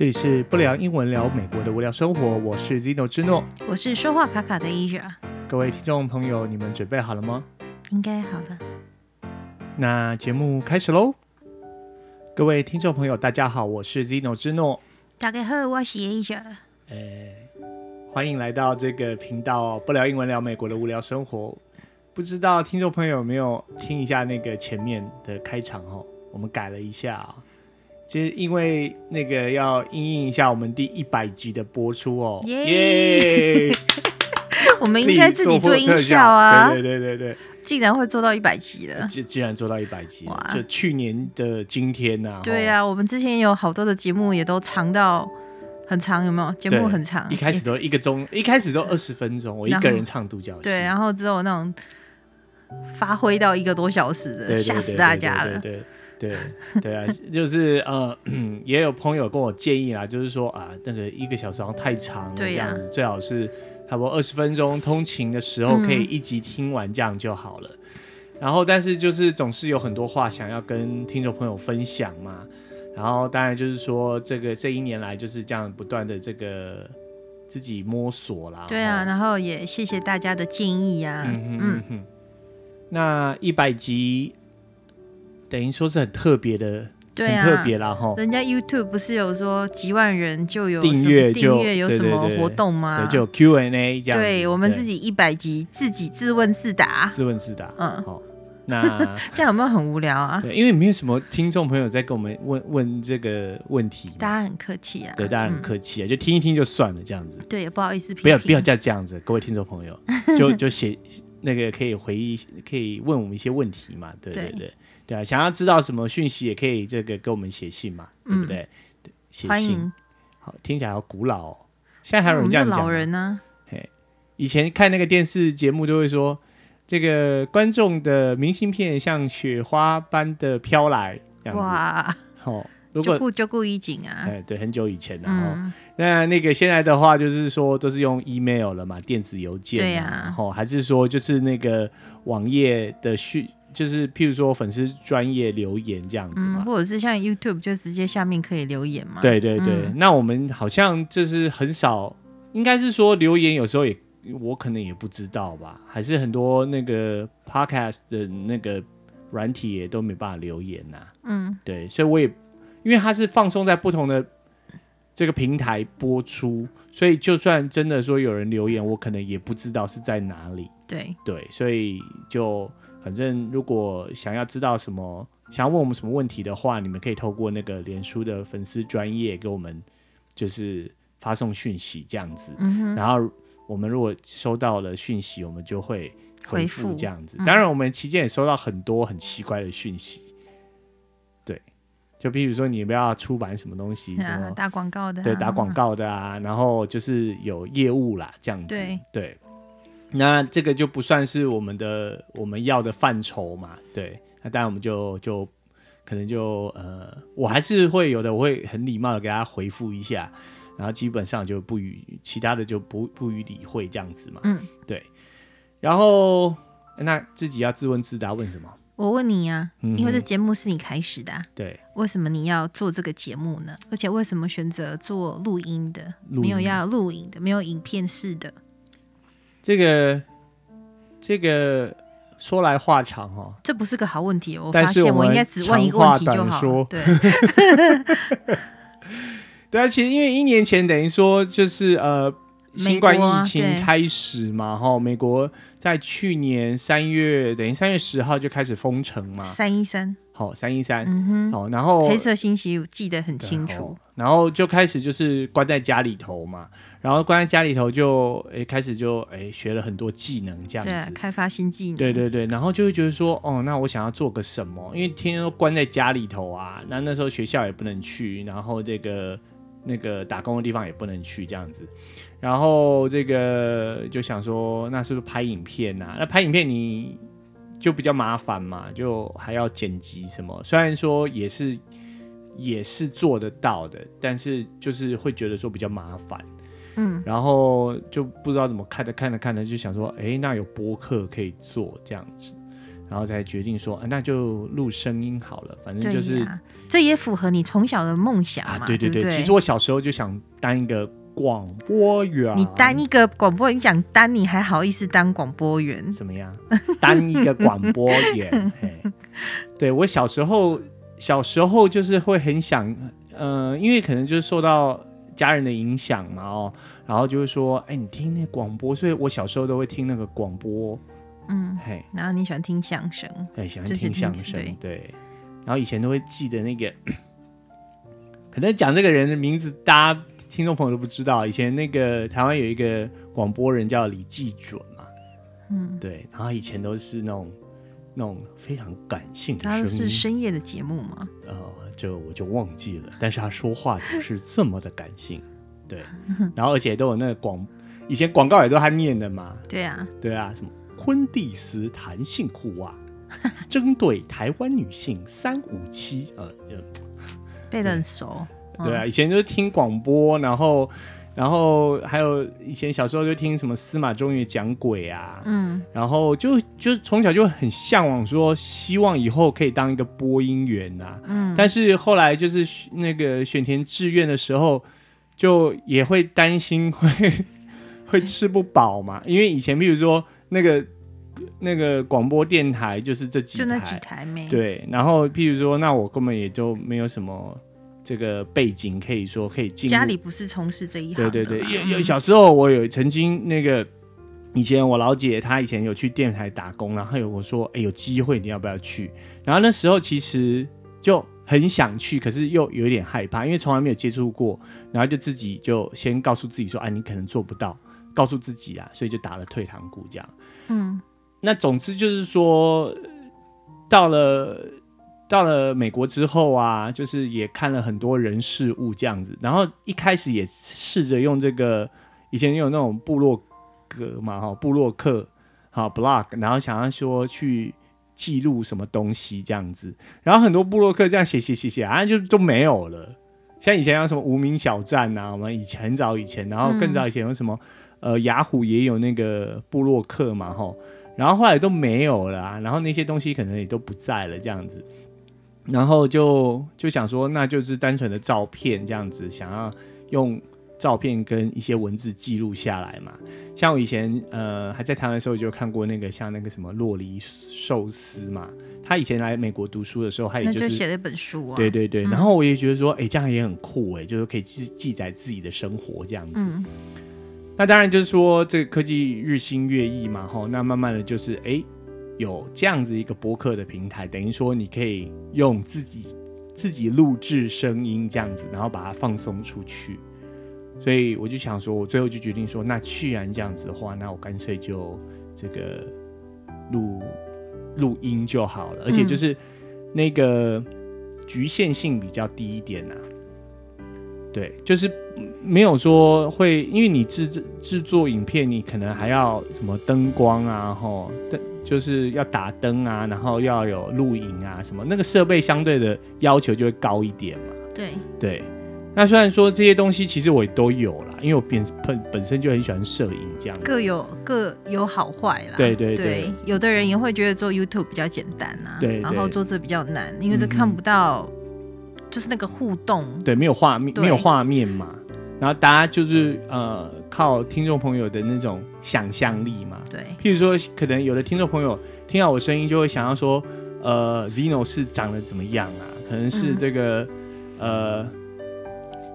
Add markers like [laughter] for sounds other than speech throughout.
这里是不聊英文聊美国的无聊生活，我是 Zino 之诺，我是说话卡卡的 Asia。各位听众朋友，你们准备好了吗？应该好了。那节目开始喽！各位听众朋友，大家好，我是 Zino 之诺。大家好，我是 Asia。哎，欢迎来到这个频道，不聊英文聊美国的无聊生活。不知道听众朋友有没有听一下那个前面的开场哦？我们改了一下啊。其实因为那个要应应一下我们第一百集的播出哦，耶！[laughs] 我们应该自己做音效啊，对对对对对，竟然会做到一百集了，竟竟然做到一百集，就去年的今天呐，对呀，我们之前有好多的节目也都长到很长，有没有？节目很长，一开始都一个钟，一开始都二十分钟，我一个人唱独角戏，对，然后之后那种发挥到一个多小时的，吓死大家了，对。对对啊，[laughs] 就是呃，[clears throat] 也有朋友跟我建议啦，就是说啊，那个一个小时好像太长了，这样子，最好是差不多二十分钟，通勤的时候可以一集听完这样就好了。然后，但是就是总是有很多话想要跟听众朋友分享嘛。然后，当然就是说，这个这一年来就是这样不断的这个自己摸索啦。对啊，然后也谢谢大家的建议呀。嗯哼嗯哼。那一百集。等于说是很特别的，对啊，很特别啦哈。人家 YouTube 不是有说几万人就有订阅，订阅有什么活动吗？对，对，对，对，就有 Q&A 这样。对，我们自己一百集自己自问自答，自问自答。嗯，好，那 [laughs] 这样有没有很无聊啊？对，因为没有什么听众朋友在跟我们问问这个问题，大家很客气啊。对，大家很客气啊，就听一听就算了这样子。对，也不好意思，不要不要再这样子，各位听众朋友，就就写那个可以回忆，可以问我们一些问题嘛？对对对。对啊，想要知道什么讯息也可以这个给我们写信嘛，嗯、对不对？写信，好，听起来好古老哦。现在还有人这样讲？老人呢？嘿，以前看那个电视节目都会说，这个观众的明信片像雪花般的飘来，这样子。哇，哦，如果就顾一景啊，哎，对，很久以前的哦。嗯、那那个现在的话，就是说都是用 email 了嘛，电子邮件。对呀、啊。哦，还是说就是那个网页的讯。就是譬如说粉丝专业留言这样子嘛，嗯，或者是像 YouTube 就直接下面可以留言嘛。对对对，嗯、那我们好像就是很少，应该是说留言有时候也我可能也不知道吧，还是很多那个 Podcast 的那个软体也都没办法留言呐、啊。嗯，对，所以我也因为它是放松在不同的这个平台播出，所以就算真的说有人留言，我可能也不知道是在哪里。对对，所以就。反正如果想要知道什么，想要问我们什么问题的话，你们可以透过那个脸书的粉丝专业给我们，就是发送讯息这样子。嗯、哼然后我们如果收到了讯息，我们就会回复这样子。嗯、当然，我们期间也收到很多很奇怪的讯息。对，就比如说你不要出版什么东西，啊、什么打广告的、啊，对，打广告的啊，然后就是有业务啦这样子。对对。那这个就不算是我们的我们要的范畴嘛，对。那当然我们就就可能就呃，我还是会有的，我会很礼貌的给大家回复一下，然后基本上就不予其他的就不不予理会这样子嘛。嗯，对。然后那自己要自问自答，问什么？我问你呀、啊，因为这节目是你开始的、啊，对。为什么你要做这个节目呢？而且为什么选择做录音的，没有要录影的，没有影片式的？这个这个说来话长哈、哦，这不是个好问题。我发现我应该只问一个问题就好。对，对。啊，其实因为一年前等于说就是呃新冠疫情开始嘛，哈，美国在去年三月等于三月十号就开始封城嘛，三一三，好三一三，嗯哼，好，然后黑色星期五记得很清楚，然后就开始就是关在家里头嘛。然后关在家里头就诶开始就诶学了很多技能这样子，对，开发新技能。对对对，然后就会觉得说，哦，那我想要做个什么？因为天天都关在家里头啊，那那时候学校也不能去，然后这个那个打工的地方也不能去这样子，然后这个就想说，那是不是拍影片呐？那拍影片你就比较麻烦嘛，就还要剪辑什么？虽然说也是也是做得到的，但是就是会觉得说比较麻烦。嗯，然后就不知道怎么看着看着看着就想说，哎，那有播客可以做这样子，然后才决定说，啊、那就录声音好了，反正就是，这也符合你从小的梦想嘛。啊、对对对，对对，其实我小时候就想当一个广播员。你当一个广播员，你讲当你还好意思当广播员？怎么样？[laughs] 当一个广播员？嘿对我小时候，小时候就是会很想，呃，因为可能就是受到家人的影响嘛，哦，然后就是说，哎，你听那广播，所以我小时候都会听那个广播。嗯，嘿，然后你喜欢听相声，哎，喜欢听相声，对，对。然后以前都会记得那个，[coughs] 可能讲这个人的名字，大家听众朋友都不知道。以前那个台湾有一个广播人叫李济准嘛，嗯，对。然后以前都是那种那种非常感性的声音，他是深夜的节目吗？呃，这我就忘记了。但是他说话就是这么的感性，对。[laughs] 然后而且都有那个广，以前广告也都他念的嘛，对啊，对啊，什么。昆蒂斯弹性裤袜，[laughs] 针对台湾女性三五七，呃，背得很熟。对啊，以前就是听广播，然后，然后还有以前小时候就听什么司马中原讲鬼啊，嗯，然后就就从小就很向往，说希望以后可以当一个播音员呐，嗯，但是后来就是那个选填志愿的时候，就也会担心会 [laughs] 会吃不饱嘛，因为以前比如说。那个那个广播电台就是这几台，就那几台没对。然后譬如说，那我根本也就没有什么这个背景，可以说可以进。家里不是从事这一行的。对对对，有有小时候我有曾经那个以前我老姐她以前有去电台打工，然后有我说哎有机会你要不要去？然后那时候其实就很想去，可是又有一点害怕，因为从来没有接触过，然后就自己就先告诉自己说，哎你可能做不到。告诉自己啊，所以就打了退堂鼓，这样。嗯，那总之就是说，到了到了美国之后啊，就是也看了很多人事物这样子。然后一开始也试着用这个，以前有那种部落格嘛，哈，部落客，好 blog，然后想要说去记录什么东西这样子。然后很多部落客这样写写写写啊，就都没有了。像以前有什么无名小站啊，我们以前很早以前，然后更早以前有什么。呃，雅虎也有那个部落客嘛，哈，然后后来都没有了啊，然后那些东西可能也都不在了，这样子，然后就就想说，那就是单纯的照片这样子，想要用照片跟一些文字记录下来嘛。像我以前呃还在台湾的时候，就看过那个像那个什么洛梨寿司嘛，他以前来美国读书的时候，他也就是写了一本书啊，对对对，然后我也觉得说，哎、欸，这样也很酷哎，就是可以记记载自己的生活这样子。嗯那当然就是说，这个科技日新月异嘛，哈，那慢慢的就是，哎、欸，有这样子一个播客的平台，等于说你可以用自己自己录制声音这样子，然后把它放送出去。所以我就想说，我最后就决定说，那既然这样子的话，那我干脆就这个录录音就好了，而且就是那个局限性比较低一点呐、啊。对，就是没有说会，因为你制制制作影片，你可能还要什么灯光啊，吼，灯就是要打灯啊，然后要有录影啊，什么那个设备相对的要求就会高一点嘛。对对，那虽然说这些东西其实我也都有啦，因为我本本本身就很喜欢摄影，这样各有各有好坏啦。对对对，对，有的人也会觉得做 YouTube 比较简单啊，对，对，然后做这比较难，因为这看不到。就是那个互动，对，没有画面，没有画面嘛。然后大家就是呃，靠听众朋友的那种想象力嘛。对，譬如说，可能有的听众朋友听到我声音，就会想要说，呃，Zeno 是长得怎么样啊？可能是这个，嗯、呃。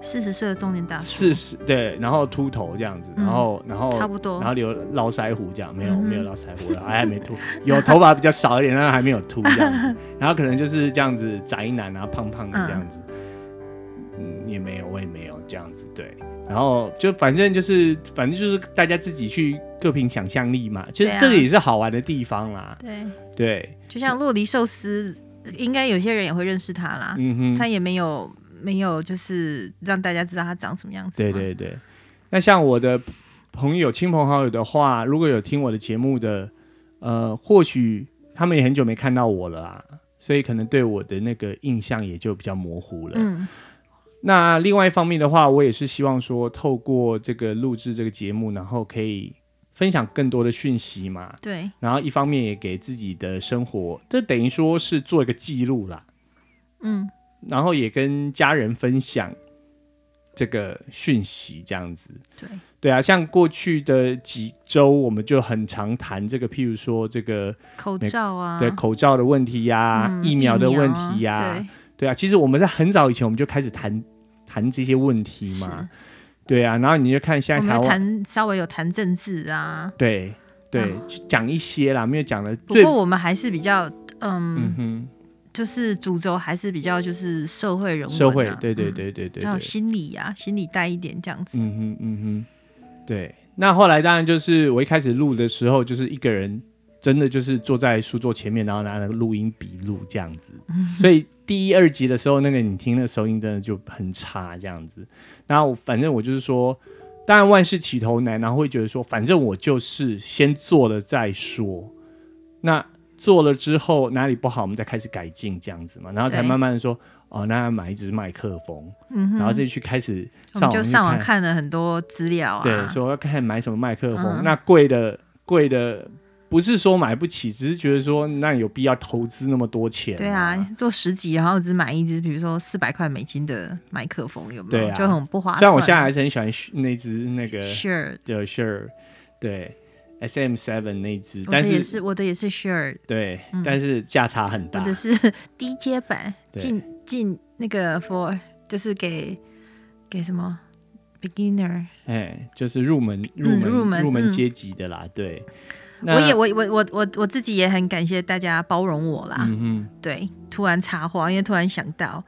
四十岁的中年大叔，四十对，然后秃头这样子，然后、嗯、然后差不多，然后留络腮胡这样，没有、嗯、没有络腮胡了，还还没秃，有头发比较少一点，但还没有秃这样子，然后可能就是这样子宅男啊，胖胖的这样子，也没有，我也没有这样子，对，然后就反正就是反正就是大家自己去各凭想象力嘛，其实这个也是好玩的地方啦，对对，就像洛梨寿司，应该有些人也会认识他啦，嗯哼，他也没有。没有，就是让大家知道他长什么样子。对对对，那像我的朋友、亲朋好友的话，如果有听我的节目的，呃，或许他们也很久没看到我了啊，所以可能对我的那个印象也就比较模糊了。嗯，那另外一方面的话，我也是希望说，透过这个录制这个节目，然后可以分享更多的讯息嘛。对。然后一方面也给自己的生活，这等于说是做一个记录啦。嗯。然后也跟家人分享这个讯息，这样子。对。对啊，像过去的几周，我们就很常谈这个，譬如说这个口罩啊，对口罩的问题呀、啊嗯，疫苗的问题呀。对啊，其实我们在很早以前我们就开始谈谈这些问题嘛。对啊，然后你就看现在台湾谈稍微有谈政治啊，对对，嗯、讲一些啦，没有讲的。不过我们还是比较嗯，就是主轴还是比较就是社会人物、啊，社会对对对对对，还、嗯、有心理呀、啊，心理带一点这样子。嗯哼嗯哼，对。那后来当然就是我一开始录的时候，就是一个人真的就是坐在书桌前面，然后拿那个录音笔录这样子、嗯。所以第一二集的时候，那个你听的收音真的就很差这样子。然后反正我就是说，当然万事起头难，然后会觉得说，反正我就是先做了再说。那做了之后哪里不好，我们再开始改进这样子嘛。然后才慢慢的说，哦，那要买一支麦克风，嗯，然后再去开始上网，就上网看了很多资料啊，对，说要看买什么麦克风，嗯、那贵的贵的。不是说买不起，只是觉得说那有必要投资那么多钱？对啊，做十几然后只买一支，比如说四百块美金的麦克风，有没有？对啊，就很不划算。虽然我现在还是很喜欢那只那个 Shure 的 Shure，对，SM Seven 那只，但是也是我的也是 Shure，对，嗯、但是价差很大。我的是 [laughs] 低阶版，进进那个 For 就是给给什么 Beginner，哎，就是入门入门、嗯、入门入门阶级的啦，嗯、对。我也我我我我我自己也很感谢大家包容我啦。嗯，对，突然插话，因为突然想到，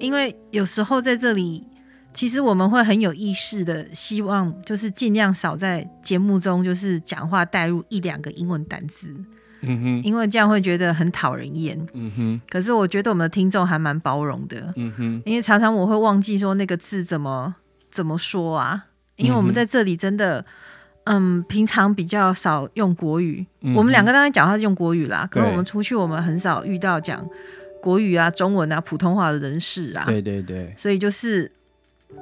因为有时候在这里，其实我们会很有意识的希望，就是尽量少在节目中就是讲话带入一两个英文单词。嗯哼，因为这样会觉得很讨人厌。嗯哼，可是我觉得我们的听众还蛮包容的。嗯哼，因为常常我会忘记说那个字怎么怎么说啊，因为我们在这里真的。嗯，平常比较少用国语，嗯、我们两个当然讲话是用国语啦。可是我们出去，我们很少遇到讲国语啊、中文啊、普通话的人士啊。对对对。所以就是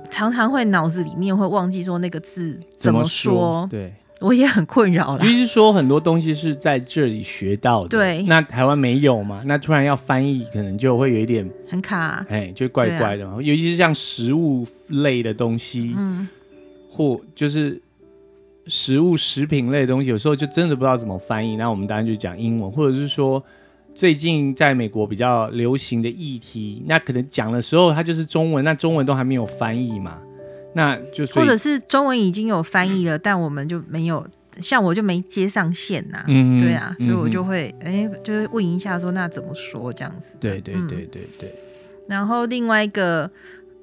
常常会脑子里面会忘记说那个字怎么说。对，我也很困扰啦。其实说很多东西是在这里学到的。对。那台湾没有嘛？那突然要翻译，可能就会有一点很卡。哎，就怪怪的嘛。尤其是像食物类的东西，嗯，或就是。食物、食品类的东西，有时候就真的不知道怎么翻译。那我们当然就讲英文，或者是说最近在美国比较流行的议题，那可能讲的时候它就是中文，那中文都还没有翻译嘛，那就或者是中文已经有翻译了，但我们就没有，像我就没接上线呐、啊。嗯，对啊，所以我就会哎、嗯，就是问一下说那怎么说这样子。对对对对对。嗯、然后另外一个。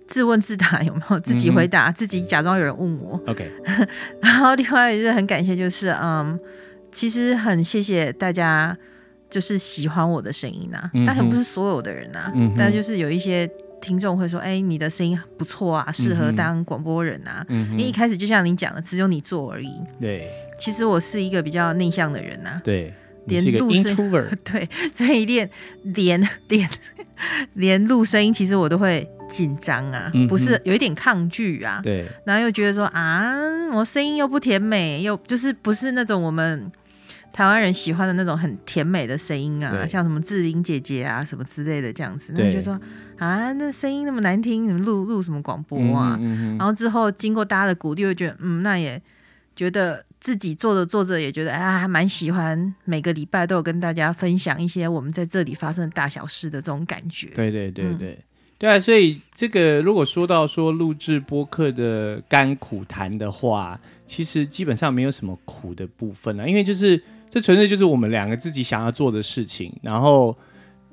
自问自答有没有自己回答、嗯，自己假装有人问我。OK，[laughs] 然后另外也是很感谢，就是嗯，其实很谢谢大家，就是喜欢我的声音啊。但、嗯、不是所有的人啊，嗯、但就是有一些听众会说，哎、欸，你的声音不错啊，适合当广播人啊、嗯。因为一开始就像你讲的，只有你做而已。对，其实我是一个比较内向的人啊。对，连录声，[laughs] 对，所以练连 [laughs] 连连录声音，其实我都会。紧张啊、嗯，不是有一点抗拒啊，对，然后又觉得说啊，我声音又不甜美，又就是不是那种我们台湾人喜欢的那种很甜美的声音啊，像什么志玲姐姐啊什么之类的这样子，那就说啊，那声音那么难听，你们录录什么广播啊、嗯嗯？然后之后经过大家的鼓励，会觉得嗯，那也觉得自己做着做着也觉得啊，还蛮喜欢，每个礼拜都有跟大家分享一些我们在这里发生的大小事的这种感觉。对对对对。嗯对啊，所以这个如果说到说录制播客的甘苦谈的话，其实基本上没有什么苦的部分了，因为就是这纯粹就是我们两个自己想要做的事情。然后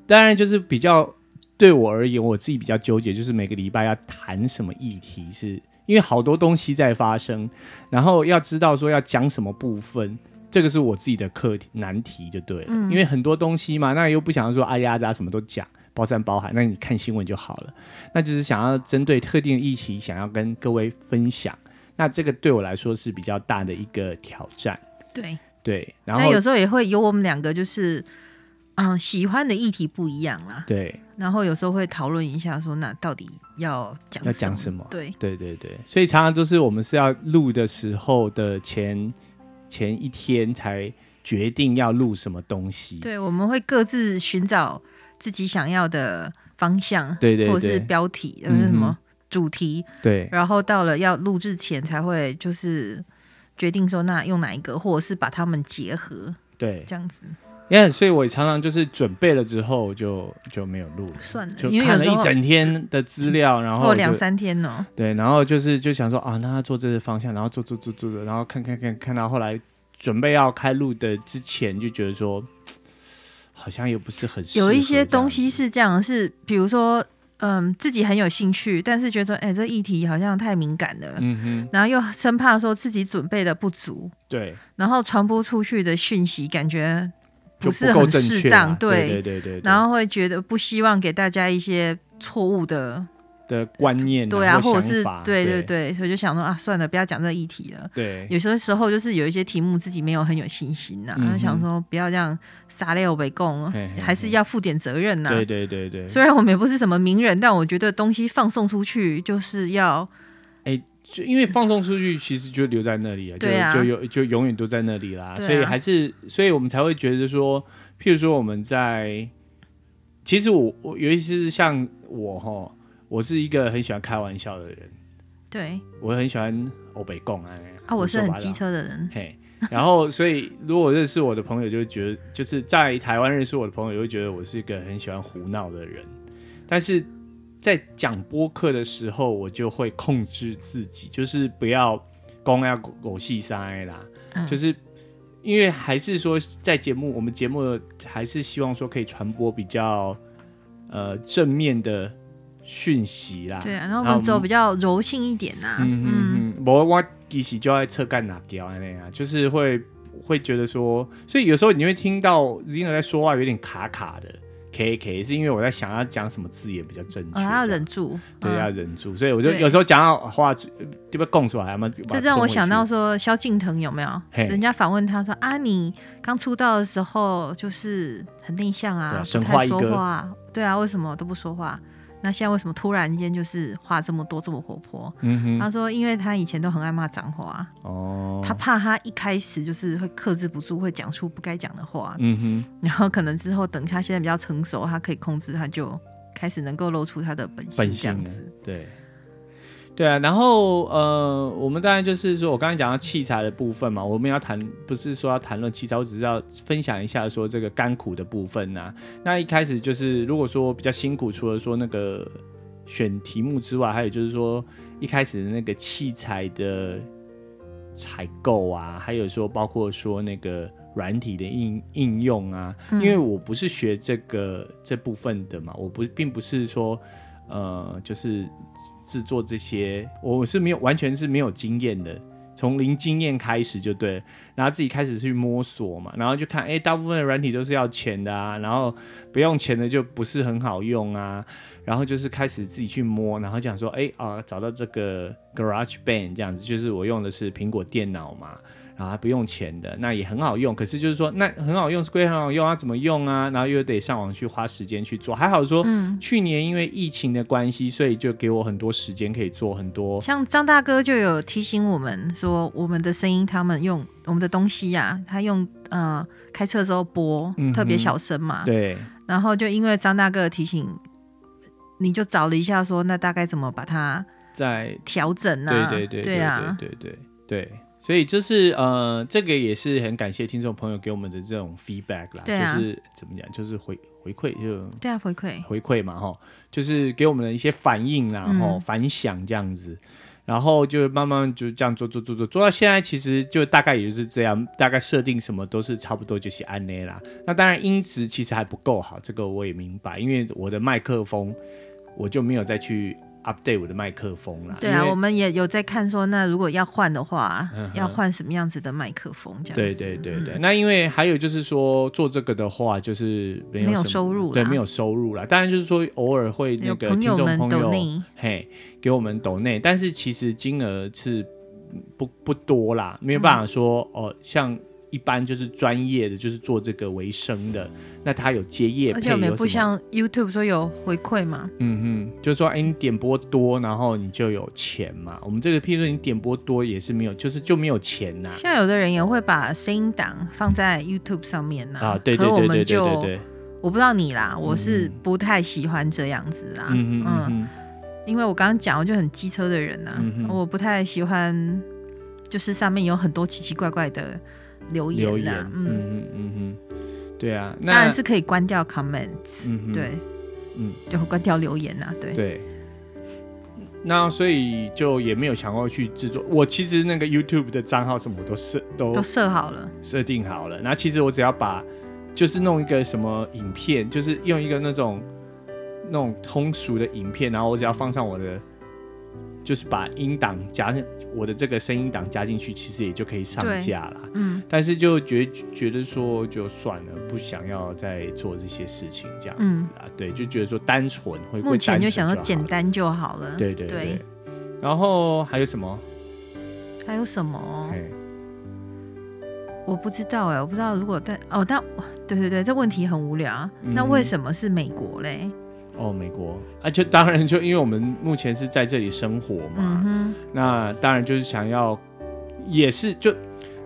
当然就是比较对我而言，我自己比较纠结，就是每个礼拜要谈什么议题，是因为好多东西在发生，然后要知道说要讲什么部分，这个是我自己的课题难题就对了，嗯，因为很多东西嘛，那又不想要说哎呀咋什么都讲。包山包海，那你看新闻就好了。那就是想要针对特定的议题，想要跟各位分享。那这个对我来说是比较大的一个挑战。对对，然后有时候也会有我们两个就是，嗯，喜欢的议题不一样啦。对，然后有时候会讨论一下，说那到底要讲要讲什么？对对对对，所以常常都是我们是要录的时候的前前一天才决定要录什么东西。对，我们会各自寻找自己想要的方向，对对对，或者是标题，呃、嗯，什么主题，对。然后到了要录制前才会就是决定说那用哪一个，或者是把它们结合，对，这样子。因为所以我常常就是准备了之后就就没有录了，算了，就看了一整天的资料，然后两三天哦。对，然后就是就想说啊，那他做这个方向，然后做做做做做，然后看看看看到后来准备要开录的之前，就觉得说 [tsk] 好像又不是很有一些东西是这样，是比如说嗯自己很有兴趣，但是觉得说哎这议题好像太敏感了，嗯哼，然后又生怕说自己准备的不足，对，然后传播出去的讯息感觉。不是很适当，对对对对，然后会觉得不希望给大家一些错误的的观念，对啊，或者是对对对，所以就想说啊，算了，不要讲这个议题了。对，有些时候就是有一些题目自己没有很有信心呐，就想说不要这样撒尿为共，还是要负点责任呐。对对对对，虽然我们也不是什么名人，但我觉得东西放送出去就是要，哎。就因为放送出去，其实就留在那里啊，就就有就永远都在那里啦，啊、所以还是，所以我们才会觉得说，譬如说我们在，其实我我尤其是像我哈，我是一个很喜欢开玩笑的人，对，我很喜欢欧北共啊，啊，我是很机车的人，嘿，然后所以如果认识我的朋友就会觉得，就是在台湾认识我的朋友，就会觉得我是一个很喜欢胡闹的人，但是。在讲播客的时候，我就会控制自己，就是不要公要狗戏塞啦，嗯、就是因为还是说在节目，我们节目还是希望说可以传播比较呃正面的讯息啦。对啊，然后我们走比较柔性一点呐、啊。嗯嗯嗯，我我其实就爱侧干哪条那样，就是会会觉得说，所以有时候你会听到 Zino 在说话有点卡卡的。K K 是因为我在想要讲什么字眼比较正确，哦，要忍住，对，嗯、要忍住，所以我就有时候讲到话就被供出来嘛。这让我想到说，萧敬腾有没有？人家访问他说啊，你刚出道的时候就是很内向啊，不太说话，对啊，为什么都不说话？那现在为什么突然间就是话这么多这么活泼？他说，因为他以前都很爱骂脏话，哦，他怕他一开始就是会克制不住，会讲出不该讲的话，嗯哼，然后可能之后等他现在比较成熟，他可以控制，他就开始能够露出他的本性，这样子，对。对啊，然后呃，我们当然就是说，我刚才讲到器材的部分嘛，我们要谈，不是说要谈论器材，我只是要分享一下说这个甘苦的部分呐、啊。那一开始就是，如果说比较辛苦，除了说那个选题目之外，还有就是说一开始的那个器材的采购啊，还有说包括说那个软体的应应用啊，因为我不是学这个这部分的嘛，我不并不是说。呃，就是制作这些，我是没有完全是没有经验的，从零经验开始就对，然后自己开始去摸索嘛，然后就看，哎，大部分的软体都是要钱的啊，然后不用钱的就不是很好用啊，然后就是开始自己去摸，然后讲说，哎啊，找到这个 GarageBand 这样子，就是我用的是苹果电脑嘛。然后还不用钱的，那也很好用。可是就是说，那很好用是归很好用啊，怎么用啊？然后又得上网去花时间去做。还好说，嗯，去年因为疫情的关系，所以就给我很多时间可以做很多。像张大哥就有提醒我们说，我们的声音他们用我们的东西呀、啊，他用呃开车的时候播，嗯、特别小声嘛。对。然后就因为张大哥的提醒，你就找了一下说，那大概怎么把它再调整呢？对对对对啊，对对对对。所以就是呃，这个也是很感谢听众朋友给我们的这种 feedback 啦，啊、就是怎么讲，就是回回馈就对啊，回馈回馈嘛哈，就是给我们的一些反应啦，然后、嗯、反响这样子，然后就慢慢就这样做做做做做到现在，其实就大概也就是这样，大概设定什么都是差不多就是安内啦。那当然音质其实还不够好，这个我也明白，因为我的麦克风我就没有再去。Update 我的麦克风啦。对啊，我们也有在看说，那如果要换的话，嗯、要换什么样子的麦克风？这样。对对对对。嗯、那因为还有就是说，做这个的话，就是没有，收入，对，没有收入啦。当然就是说，偶尔会那个听众朋友，朋友嘿给我们抖内，但是其实金额是不不多啦，没有办法说、嗯、哦，像。一般就是专业的，就是做这个为生的，那他有接业配，而且我们也不像 YouTube 说有回馈嘛。嗯哼，就是说，哎，你点播多，然后你就有钱嘛。我们这个，譬如说你点播多也是没有，就是就没有钱呐。像有的人也会把声音档放在 YouTube 上面呐。啊，对对对对对对对。我不知道你啦，我是不太喜欢这样子啦。嗯嗯嗯。因为我刚刚讲，我就很机车的人呐，嗯、我不太喜欢，就是上面有很多奇奇怪怪的留言的。嗯嗯嗯嗯，对啊，那当然是可以关掉 comments，嗯对，嗯，就关掉留言啊，对。对。那所以就也没有想过去制作。我其实那个 YouTube 的账号什么我都设都都设好了，设定好了。那其实我只要把，就是弄一个什么影片，就是用一个那种。那种通俗的影片，然后我只要放上我的，就是把音档加我的这个声音档加进去，其实也就可以上架了。嗯，但是就觉觉得说就算了，不想要再做这些事情这样子啊。嗯、对，就觉得说单纯会目前就想说简单就好了。对对对。对然后还有什么？还有什么？我不知道哎，我不知道如果但哦，但对对对，这问题很无聊。嗯、那为什么是美国嘞？哦，美国。啊，就当然就因为我们目前是在这里生活嘛，嗯、那当然就是想要，也是就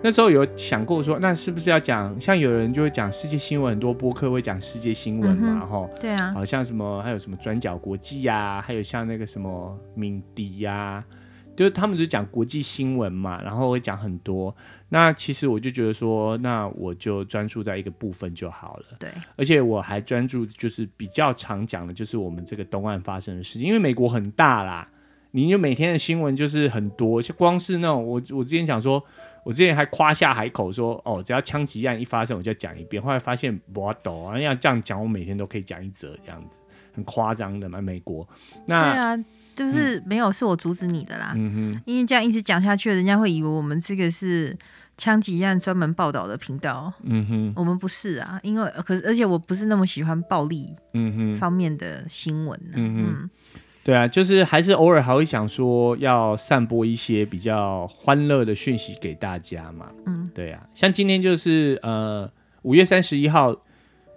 那时候有想过说，那是不是要讲，像有人就会讲世界新闻，很多播客会讲世界新闻嘛，哈、嗯，对啊，好像什么还有什么转角国际呀、啊，还有像那个什么敏迪呀、啊，就是他们就讲国际新闻嘛，然后会讲很多。那其实我就觉得说，那我就专注在一个部分就好了。对，而且我还专注就是比较常讲的，就是我们这个东岸发生的事情，因为美国很大啦，你就每天的新闻就是很多，就光是那种我我之前讲说，我之前还夸下海口说，哦，只要枪击案一发生，我就要讲一遍，后来发现不懂啊，要这样讲，我每天都可以讲一则这样子，很夸张的嘛，美国。那对啊，就是没有是我阻止你的啦，嗯哼，因为这样一直讲下去，人家会以为我们这个是。枪击案专门报道的频道，嗯哼，我们不是啊，因为可是而且我不是那么喜欢暴力，嗯哼。方面的新闻，嗯哼，对啊，就是还是偶尔还会想说要散播一些比较欢乐的讯息给大家嘛，嗯，对啊，像今天就是呃五月三十一号，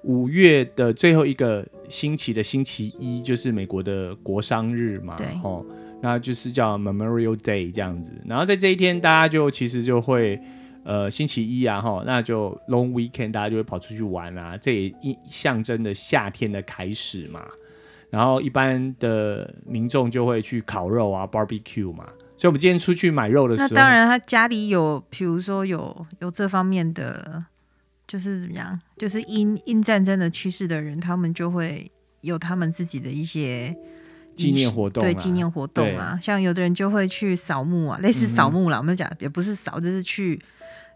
五月的最后一个星期的星期一，就是美国的国商日嘛，对，哦，那就是叫 Memorial Day 这样子，然后在这一天大家就其实就会。呃，星期一啊，哈，那就 long weekend，大家就会跑出去玩啊，这也一象征着夏天的开始嘛。然后一般的民众就会去烤肉啊，barbecue 嘛。所以，我们今天出去买肉的时候，那当然，他家里有，比如说有有这方面的，就是怎么样，就是因因战争的趋势的人，他们就会有他们自己的一些纪念活动，对纪念活动啊。像有的人就会去扫墓啊，类似扫墓啦，嗯、我们讲也不是扫，就是去。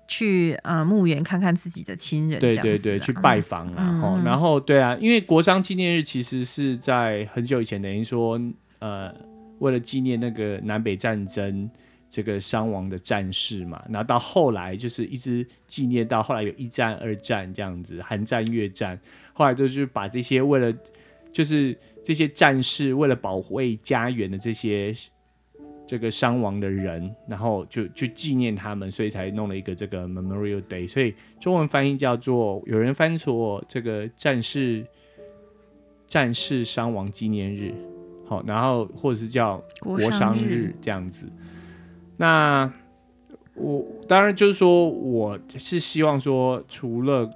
去呃墓园看看自己的亲人，对对对，去拜访然后然后对啊，因为国殇纪念日其实是在很久以前，等于说呃为了纪念那个南北战争这个伤亡的战士嘛，然后到后来就是一直纪念到后来有一战、二战这样子，韩战、越战，后来就是把这些为了就是这些战士为了保卫家园的这些。这个伤亡的人，然后就去纪念他们，所以才弄了一个这个 Memorial Day，所以中文翻译叫做有人翻错这个战士战士伤亡纪念日，好，然后或者是叫国殇日这样子。那我当然就是说，我是希望说，除了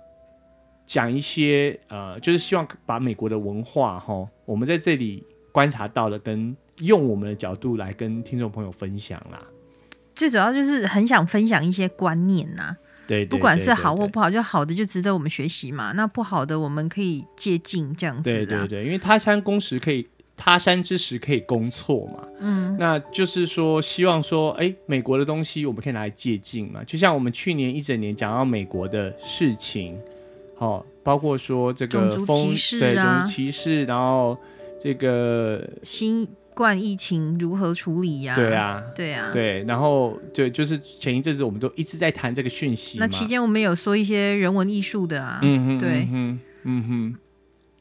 讲一些呃，就是希望把美国的文化哈，我们在这里观察到了跟。用我们的角度来跟听众朋友分享啦，最主要就是很想分享一些观念呐，对，不管是好或不好，就好的就值得我们学习嘛，那不好的我们可以借鉴这样子。对对对，因为他山工时可以，他山之石可以攻错嘛，嗯，那就是说希望说，哎，美国的东西我们可以拿来借鉴嘛，就像我们去年一整年讲到美国的事情，好，包括说这个种族歧视啊，对，种族歧视，然后这个新。冠疫情如何处理呀？对啊，对啊，对，然后对，就是前一阵子我们都一直在谈这个讯息。那期间我们有说一些人文艺术的啊，嗯哼，对，嗯哼，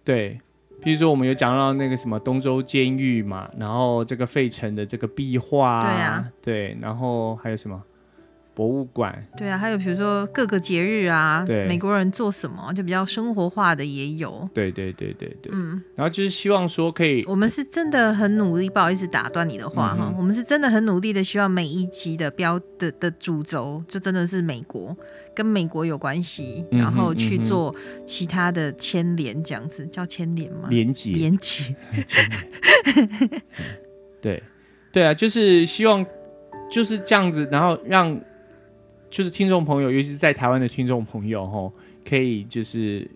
对，比如说我们有讲到那个什么东周监狱嘛，然后这个费城的这个壁画，对啊，对，然后还有什么博物馆，对啊，还有比如说各个节日啊，对，美国人做什么就比较生活化的也有，对对对对对，嗯，然后就是希望说可以，我们是真的很努力，不好意思打断你的话哈，嗯、我们是真的很努力的，希望每一集的标的的主轴就真的是美国，跟美国有关系，然后去做其他的牵连，这样子叫牵连吗？连接，连接，[laughs] 对，对啊，就是希望就是这样子，然后让。就是听众朋友，尤其是在台湾的听众朋友，吼，可以就是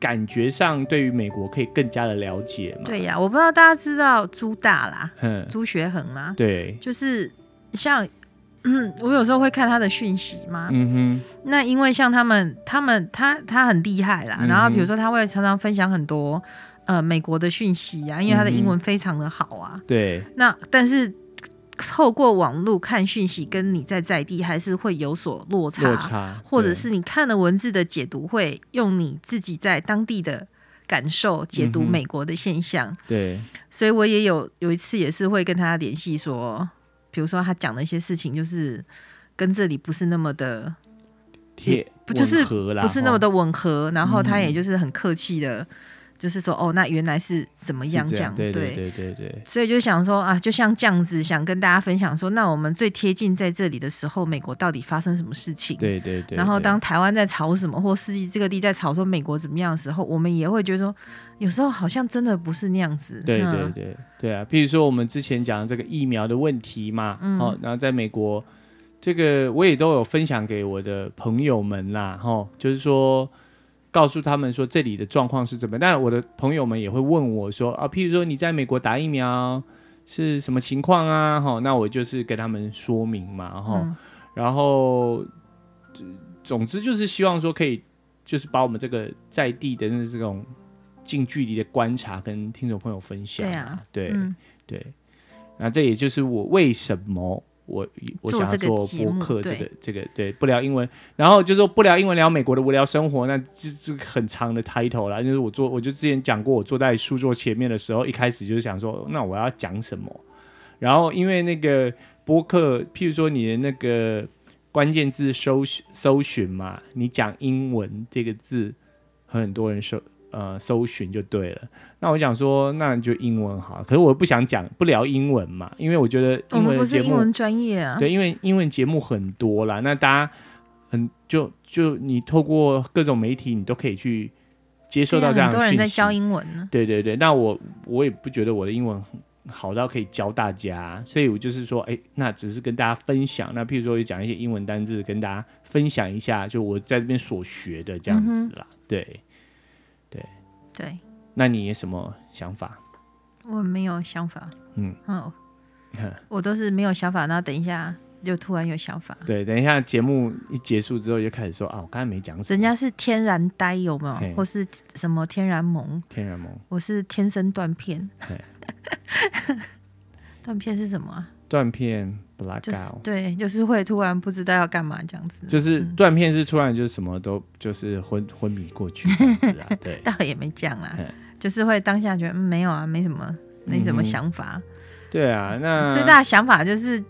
感觉上对于美国可以更加的了解嘛。对呀，我不知道大家知道朱大啦，朱学恒吗，对，就是像，嗯，[clears throat] 我有时候会看他的讯息嘛，嗯哼，那因为像他们，他们他他很厉害啦，然后比如说他会常常分享很多呃美国的讯息啊，因为他的英文非常的好啊，对，那但是。透过网络看讯息，跟你在在地还是会有所落差，落差，或者是你看了文字的解读，会用你自己在当地的感受解读美国的现象。嗯、对，所以我也有有一次也是会跟他联系说，比如说他讲的一些事情，就是跟这里不是那么的贴，不就是不是那么的吻合，然后他也就是很客气的。嗯就是说，哦，那原来是怎么样这样？对对对对对。所以就想说啊，就像这样子，想跟大家分享说，那我们最贴近在这里的时候，美国到底发生什么事情？对对对。然后当台湾在吵什么，或世界这个地在吵说美国怎么样的时候，我们也会觉得说，有时候好像真的不是那样子。对对对对啊！譬如说我们之前讲的这个疫苗的问题嘛，嗯，哦，然后在美国，这个我也都有分享给我的朋友们啦，哈，就是说。告诉他们说这里的状况是怎么样，但我的朋友们也会问我说啊，譬如说你在美国打疫苗是什么情况啊？哈，那我就是跟他们说明嘛，哈、嗯，然后总之就是希望说可以，就是把我们这个在地的这种近距离的观察跟听众朋友分享。对啊，对、嗯、对，那这也就是我为什么。我我想要做播客，这个这个对不聊英文，然后就说不聊英文聊美国的无聊生活，那这这很长的 title 啦。就是我做，我就之前讲过，我坐在书桌前面的时候，一开始就是想说，那我要讲什么？然后因为那个播客，譬如说你的那个关键字搜搜寻嘛，你讲英文这个字，很多人搜。呃，搜寻就对了。那我想说，那就英文好。可是我不想讲，不聊英文嘛，因为我觉得英文节是英文专业啊。对，因为英文节目很多啦。那大家很就就你透过各种媒体，你都可以去接受到这样。很多人在教英文呢。对对对，那我我也不觉得我的英文好到可以教大家，所以我就是说，哎，那只是跟大家分享。那譬如说，讲一些英文单字，跟大家分享一下，就我在这边所学的这样子啦。嗯、对。对，那你有什么想法？我没有想法。嗯，哦，我都是没有想法，然后等一下就突然有想法。对，等一下节目一结束之后就开始说啊，我刚才没讲什么。人家是天然呆有没有？或是什么天然萌？天然萌。我是天生断片。[laughs] 断片是什么？断片。就是对，就是会突然不知道要干嘛这样子。就是断片是突然就是什么都就是昏昏迷过去这样子啊。[laughs] 对，倒也没讲啦，就是会当下觉得、嗯、没有啊，没什么，没什么想法。嗯、对啊，那最大的想法就是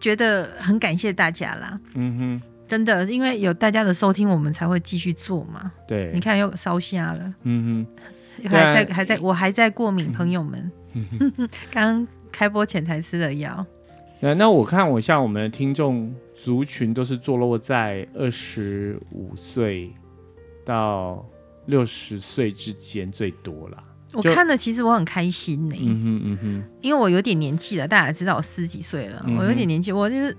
觉得很感谢大家啦。嗯哼，真的，因为有大家的收听，我们才会继续做嘛。对，你看又烧瞎了。嗯哼，[laughs] 还在还在我还在过敏，朋友们。[laughs] 刚开播前才吃的药。那那我看我像我们的听众族群都是坐落在二十五岁到六十岁之间最多啦。我看了其实我很开心呢、欸，嗯哼嗯哼，因为我有点年纪了，大家知道我十几岁了，嗯、我有点年纪，我就是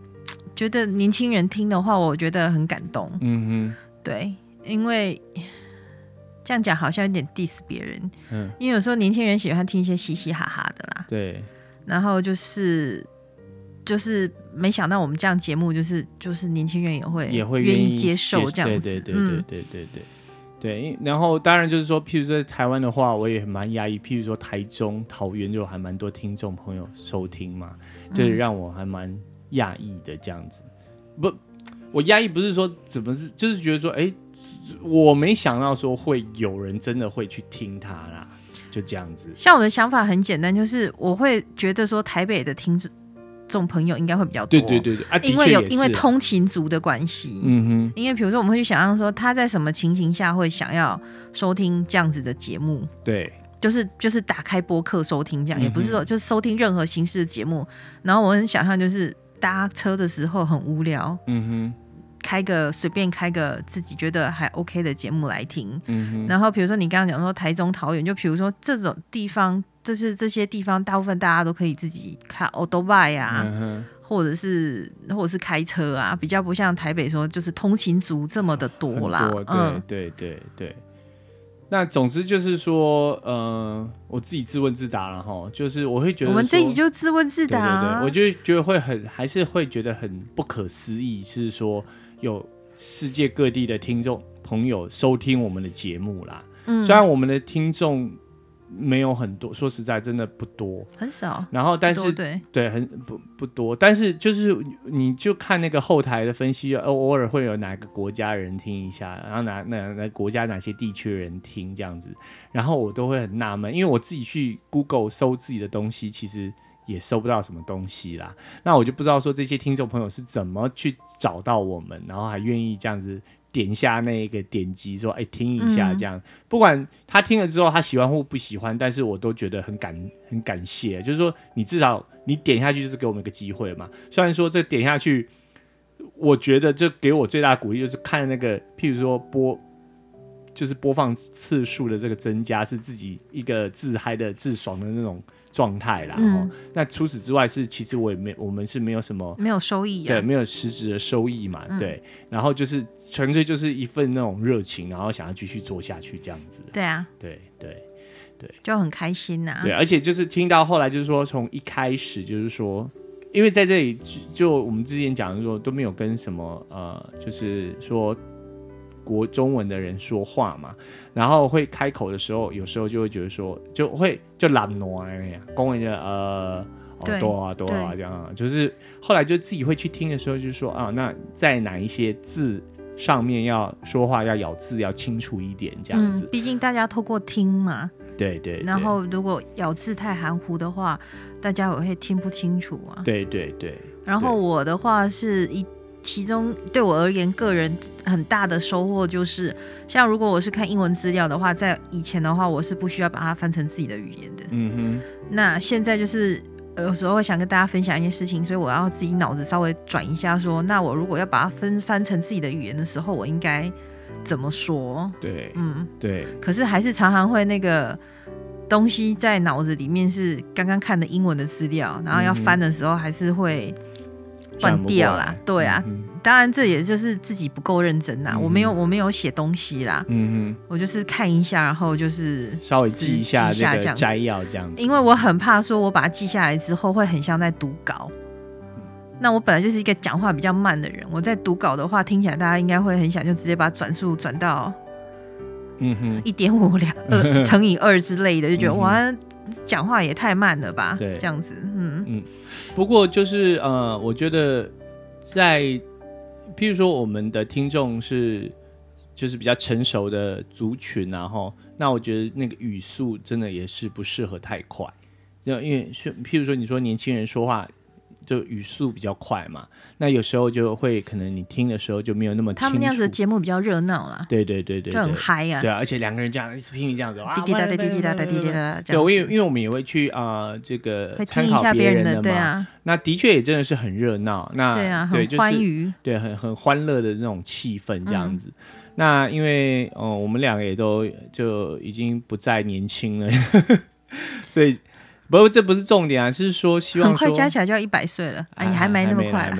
觉得年轻人听的话，我觉得很感动。嗯哼，对，因为这样讲好像有点 diss 别人，嗯，因为有时候年轻人喜欢听一些嘻嘻哈哈的啦，对，然后就是。就是没想到我们这样节目，就是就是年轻人也会也会愿意接受这样子，对对对对对对对。然后当然就是说，譬如在台湾的话，我也蛮压抑。譬如说台中、桃园就还蛮多听众朋友收听嘛，就是让我还蛮压抑的这样子。不，我压抑不是说怎么是，就是觉得说，哎，我没想到说会有人真的会去听它啦，就这样子。像我的想法很简单，就是我会觉得说台北的听众。众。众朋友应该会比较多。对对对对，啊、因为有因为通勤族的关系，嗯哼，因为比如说我们会去想象说他在什么情形下会想要收听这样子的节目，对，就是就是打开播客收听这样，嗯、也不是说就是收听任何形式的节目。然后我很想象就是搭车的时候很无聊，嗯哼。开个随便开个自己觉得还 OK 的节目来听，嗯哼，然后比如说你刚刚讲说台中桃园，就比如说这种地方，就是这些地方大部分大家都可以自己开欧多拜呀，或者是或者是开车啊，比较不像台北说就是通勤族这么的多啦，多嗯，对对对对。那总之就是说，呃，我自己自问自答了哈，就是我会觉得我们这一集就自问自答，我就觉得会很还是会觉得很不可思议，是说。有世界各地的听众朋友收听我们的节目啦，嗯，虽然我们的听众没有很多，说实在真的不多，很少。然后，但是对对很不不多，但是就是你就看那个后台的分析，偶尔会有哪个国家人听一下，然后哪哪哪国家哪些地区的人听这样子，然后我都会很纳闷，因为我自己去 Google 搜自己的东西，其实。也搜不到什么东西啦，那我就不知道说这些听众朋友是怎么去找到我们，然后还愿意这样子点下那个点击说，哎、欸，听一下这样。嗯、不管他听了之后他喜欢或不喜欢，但是我都觉得很感很感谢，就是说你至少你点下去就是给我们一个机会嘛。虽然说这点下去，我觉得这给我最大的鼓励就是看那个，譬如说播，就是播放次数的这个增加，是自己一个自嗨的自爽的那种。状态啦，嗯，那除此之外是，其实我也没，我们是没有什么，没有收益，啊，对，没有实质的收益嘛，嗯，对，然后就是纯粹就是一份那种热情，然后想要继续做下去这样子，对啊，对对对，就很开心呐，对，而且就是听到后来就是说，从一开始就是说，因为在这里就，就我们之前讲的说都没有跟什么呃，就是说。国中文的人说话嘛，然后会开口的时候，有时候就会觉得说，就会就懒惰那样，公文的呃，哦、多啊多啊这样，就是后来就自己会去听的时候，就是说啊，那在哪一些字上面要说话要咬字要清楚一点这样子。毕、嗯、竟大家透过听嘛，对，对对。然后如果咬字太含糊的话，大家也会听不清楚啊。对对对。然后我的话是一。其中对我而言，个人很大的收获就是，像如果我是看英文资料的话，在以前的话，我是不需要把它翻成自己的语言的。嗯哼。那现在就是有时候会想跟大家分享一些事情，所以我要自己脑子稍微转一下说，说那我如果要把它分翻成自己的语言的时候，我应该怎么说？对，嗯，对。可是还是常常会那个东西在脑子里面是刚刚看的英文的资料，然后要翻的时候还是会。换掉啦，对啊、嗯，当然这也就是自己不够认真呐、嗯。我没有，我没有写东西啦，嗯哼，我就是看一下，然后就是稍微记一下这个摘要这样子。因为我很怕说，我把它记下来之后会很像在读稿。那我本来就是一个讲话比较慢的人，我在读稿的话，听起来大家应该会很想就直接把转速转到，嗯哼，一点五两二乘以二之类的，就觉得哇。讲话也太慢了吧？对，这样子，嗯嗯。不过就是呃，我觉得在譬如说我们的听众是就是比较成熟的族群，然后那我觉得那个语速真的也是不适合太快，就因为是譬如说你说年轻人说话。就语速比较快嘛，那有时候就会可能你听的时候就没有那么。他们那样子的节目比较热闹啦，对对对对，就很嗨啊。对啊，而且两个人这样一直拼命这样子，滴滴答答滴滴答答滴滴答答。对，因为因为我们也会去啊、呃，这个会听一下别人的嘛。对啊，那的确也真的是很热闹。那对啊，很欢愉，对，很很欢乐的那种气氛这样子。嗯、那因为嗯、呃，我们两个也都就已经不再年轻了，[laughs] 所以。不过这不是重点啊，是说希望说很快加起来就要一百岁了，哎、啊，还没 [laughs] 那么快了。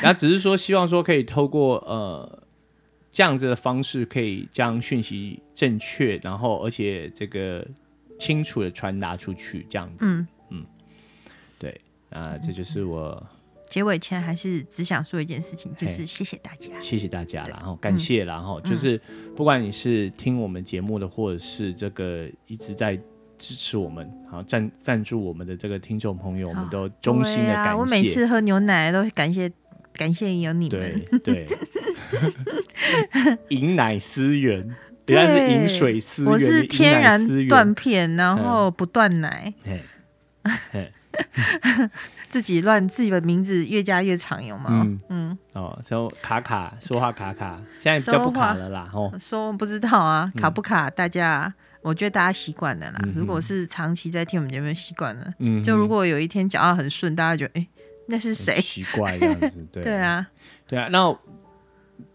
然后只是说希望说可以透过呃这样子的方式，可以将讯息正确，然后而且这个清楚的传达出去，这样子。嗯。嗯，对啊，这就是我结尾前还是只想说一件事情，就是谢谢大家，谢谢大家，然后感谢，然后就是不管你是听我们节目的，或者是这个一直在。支持我们，好赞赞助我们的这个听众朋友，我们都衷心的感谢。啊、我每次喝牛奶都感谢，感谢有你们。对，饮 [laughs] 奶思源，原来是饮水思源。我是天然断片，然后不断奶。[laughs] 自己乱自己的名字越加越长，有吗？嗯嗯哦，说卡卡说话卡卡，现在比较不卡了啦。哦，说不知道啊，卡不卡？大家，我觉得大家习惯了啦。如果是长期在听我们节目习惯了，嗯，就如果有一天讲话很顺，大家觉得哎，那是谁？奇怪这样子，对 [laughs] 对啊，对啊，那。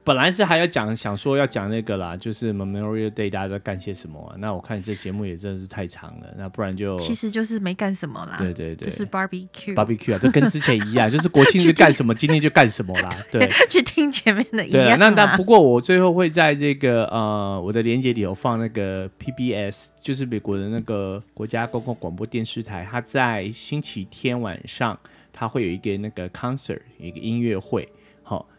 本来是还要讲，想说要讲那个啦，就是 Memorial Day 大家都干些什么啊？那我看这节目也真的是太长了，那不然就其实就是没干什么啦。对对对，就是 barbecue barbecue 啊，就跟之前一样，[laughs] 就是国庆是干什么，今天就干什么啦。[laughs] 对，去听前面的一样。那那不过我最后会在这个呃我的连接里头放那个 PBS，就是美国的那个国家公共广播电视台，它在星期天晚上它会有一个那个 concert，一个音乐会。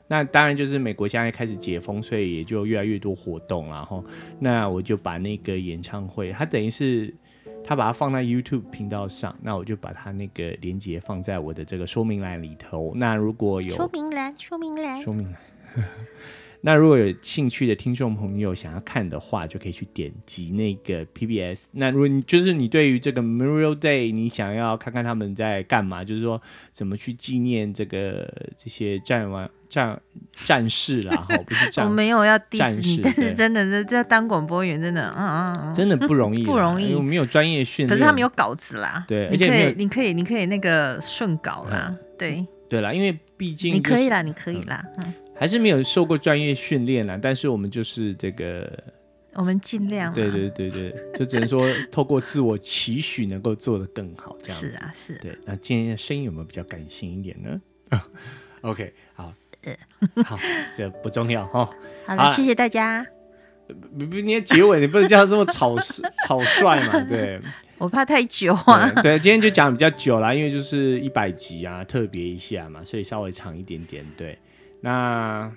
那当然就是美国现在开始解封，所以也就越来越多活动，然后那我就把那个演唱会，它等于是他把它放在 YouTube 频道上，那我就把它那个连接放在我的这个说明栏里头。那如果有说明栏，说明栏，说明栏。[laughs] 那如果有兴趣的听众朋友想要看的话，就可以去点击那个 PBS。那如果你就是你对于这个 Memorial Day，你想要看看他们在干嘛，就是说怎么去纪念这个这些战亡战战士啦，哈，不是 [laughs] 战，我没有要 diss 你，但是真的是在当广播员真的，嗯嗯嗯，真的不容易，[laughs] 不容易，我没有专业训练，可是他们有稿子啦，对，你可以你可以你可以那个顺稿啦，对对啦，因为毕竟你可以啦，你可以啦，嗯。还是没有受过专业训练啦，但是我们就是这个，我们尽量，对对对对，就只能说 [laughs] 透过自我期许，能够做得更好，这样是啊是。对，那今天的声音有没有比较感性一点呢？OK，好，好，这不重要哈。好了，谢谢大家。不不，你的结尾你不能叫他这么草草率嘛？对，[laughs] 我怕太久啊。对，今天就讲比较久了，因为就是一百集啊，特别一下嘛，所以稍微长一点点，对。那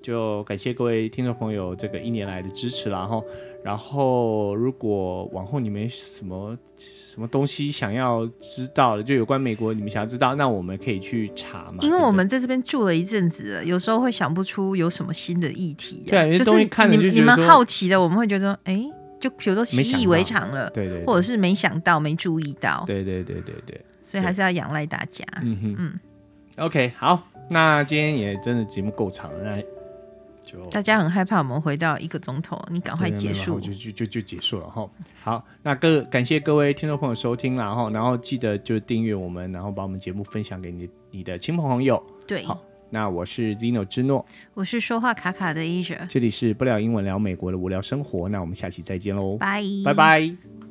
就感谢各位听众朋友这个一年来的支持，然后，然后如果往后你们什么什么东西想要知道的，就有关美国你们想要知道，那我们可以去查嘛。因为我们在这边住了一阵子了，有时候会想不出有什么新的议题，对，有些东西看你你们好奇的，我们会觉得哎，就比如说习以为常了，对对，或者是没想到没注意到，对对对对对，所以还是要仰赖大家。嗯哼嗯，OK 好。那今天也真的节目够长了，那就大家很害怕我们回到一个钟头，你赶快结束，就就就就结束了哈。好，那各感谢各位听众朋友收听，然后然后记得就订阅我们，然后把我们节目分享给你你的亲朋好友。对，好，那我是 Zino 之诺，我是说话卡卡的 Asia，这里是不聊英文聊美国的无聊生活，那我们下期再见喽，拜拜拜。